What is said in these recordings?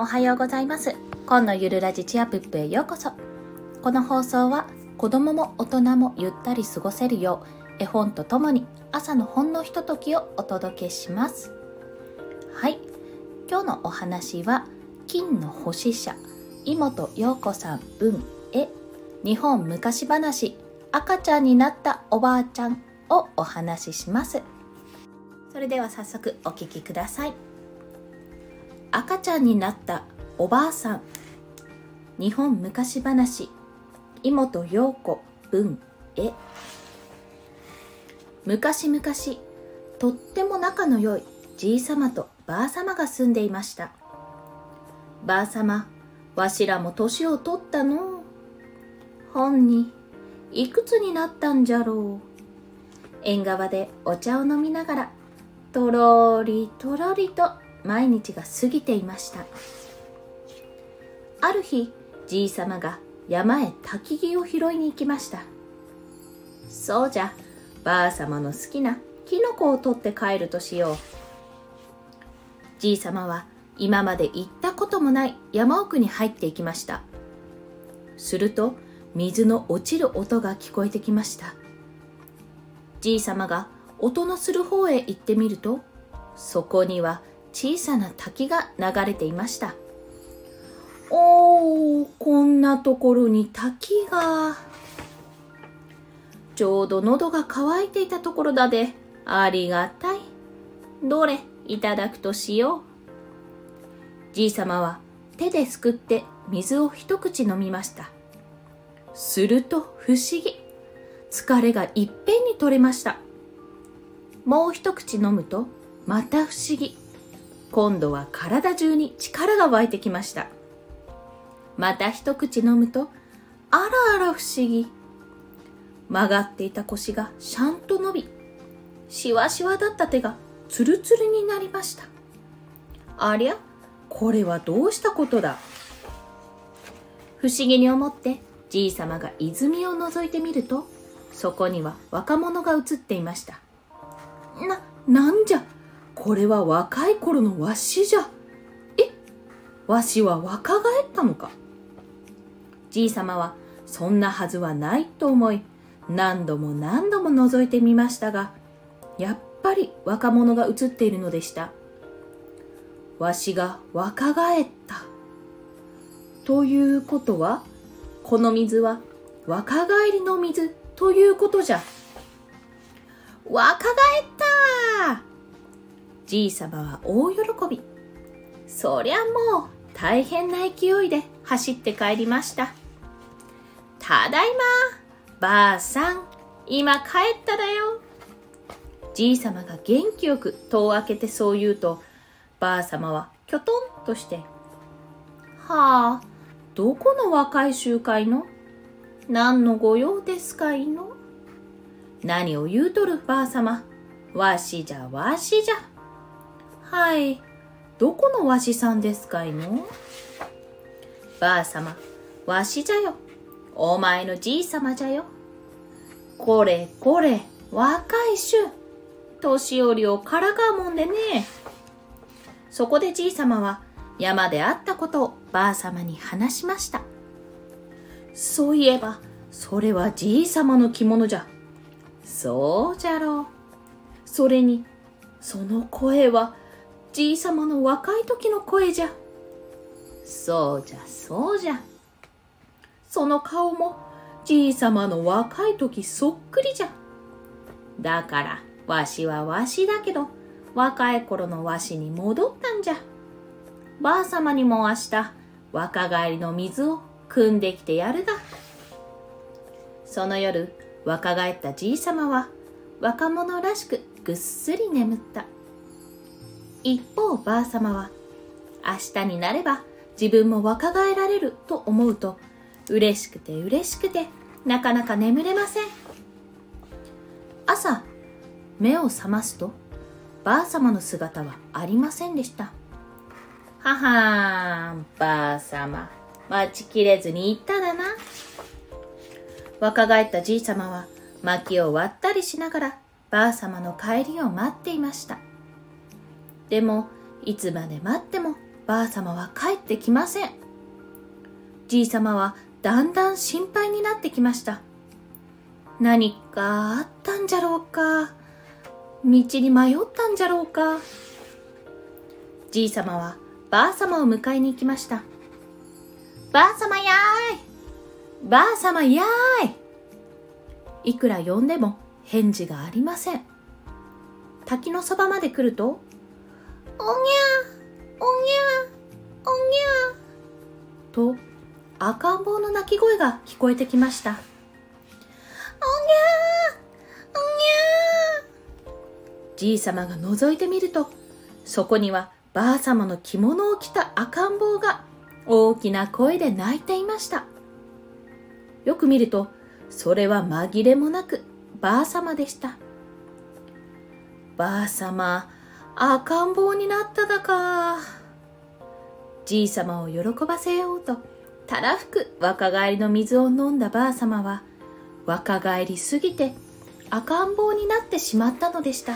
おはようございます。今のゆるラジチアプップへようこそ。この放送は子供も大人もゆったり過ごせるよう絵本とともに朝のほんのひとときをお届けします。はい。今日のお話は金の星社妹陽子さん文絵日本昔話赤ちゃんになったおばあちゃんをお話しします。それでは早速お聞きください。赤ちゃんになったおばあさん。日本昔話。妹陽子文絵。昔々とっても仲の良いじいさまとばあさまが住んでいました。ばあさまわしらも年を取ったの。本にいくつになったんじゃろう。縁側でお茶を飲みながらとろりとろりと毎日が過ぎていました。ある日じいさまが山へ焚き木を拾いに行きました。そうじゃばあさまの好きなキノコを取って帰るとしよう。じいさまは今まで行ったこともない山奥に入っていきました。すると水の落ちる音が聞こえてきました。じいさまが音のする方へ行ってみるとそこには小さな滝が流れていました。おーこんなところに滝が。ちょうど喉が渇いていたところだで。ありがたい。どれいただくとしよう。じいさまは手ですくって水を一口飲みました。すると不思議。疲れがいっぺんに取れました。もう一口飲むとまた不思議。今度は体中に力が湧いてきました。また一口飲むとあらあら不思議。曲がっていた腰がしゃんと伸びしわしわだった手がツルツルになりました。ありゃこれはどうしたことだ。不思議に思ってじいさまが泉を覗いてみるとそこには若者が映っていました。な、なんじゃ？これは若い頃のわしじゃ。え？わしは若返ったのか？じいさまはそんなはずはないと思い何度も何度も覗いてみましたがやっぱり若者が映っているのでした。わしが若返った。ということはこの水は若返りの水ということじゃ。若返ったじいさまは大喜び。そりゃもう大変な勢いで走って帰りました。ただいま、ばあさん、今帰っただよ。じいさまが元気よく戸を開けてそう言うと、ばあさまはきょとんとして、はあ、どこの若い集会の？何の御用ですかいの？何を言うとるばあさま。わしじゃわしじゃ。はい。どこのわしさんですかいの？ばあさま、わしじゃよ。お前のじいさまじゃよ。これこれ、若い衆。年寄りをからかうもんでね。そこでじいさまは山であったことをばあさまに話しました。そういえば、それはじいさまの着物じゃ。そうじゃろう。それに、その声はじいさまの若い時の声じゃ。そうじゃ、そうじゃ。その顔もじいさまの若い時そっくりじゃ。だから、わしはわしだけど、若い頃のわしに戻ったんじゃ。ばあさまにも明日、若返りの水を汲んできてやるだ。その夜、若返ったじいさまは、若者らしくぐっすり眠った。一方ばあ様は明日になれば自分も若返られると思うと嬉しくて嬉しくてなかなか眠れません。朝目を覚ますとばあ様の姿はありませんでした。ははーんばあ様。待ちきれずに行っただな。若返ったじい様は薪を割ったりしながらばあ様の帰りを待っていました。でもいつまで待ってもばあ様は帰ってきません。じいさまはだんだん心配になってきました。何かあったんじゃろうか。道に迷ったんじゃろうか。じいさまはばあ様を迎えに行きました。ばあ様やーいばあ様やーいいくら呼んでも返事がありません。滝のそばまで来ると、おにゃおにゃおにゃと赤ん坊の鳴き声が聞こえてきました。おにゃおにゃじいさまが覗いてみると、そこにはばあ様の着物を着た赤ん坊が大きな声で泣いていました。よく見ると、それは紛れもなくばあ様でした。ばあ様、赤ん坊になっただか。じいさまを喜ばせようと、たらふく若返りの水を飲んだばあ様は、若返りすぎて赤ん坊になってしまったのでした。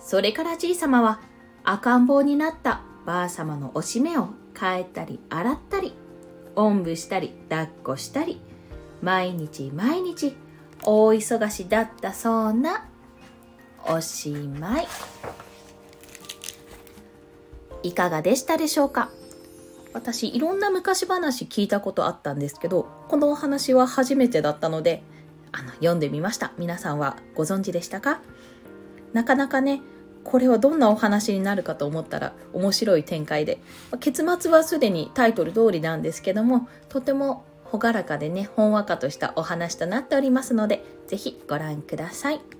それからじいさまは赤ん坊になったばあ様のおしめを変えたり洗ったり、おんぶしたり抱っこしたり、毎日毎日大忙しだったそうなおしまい。いかがでしたでしょうか？私いろんな昔話聞いたことあったんですけどこのお話は初めてだったのであの読んでみました。皆さんはご存知でしたか？なかなかねこれはどんなお話になるかと思ったら面白い展開で結末はすでにタイトル通りなんですけどもとても朗らかでねほんわかとしたお話となっておりますのでぜひご覧ください。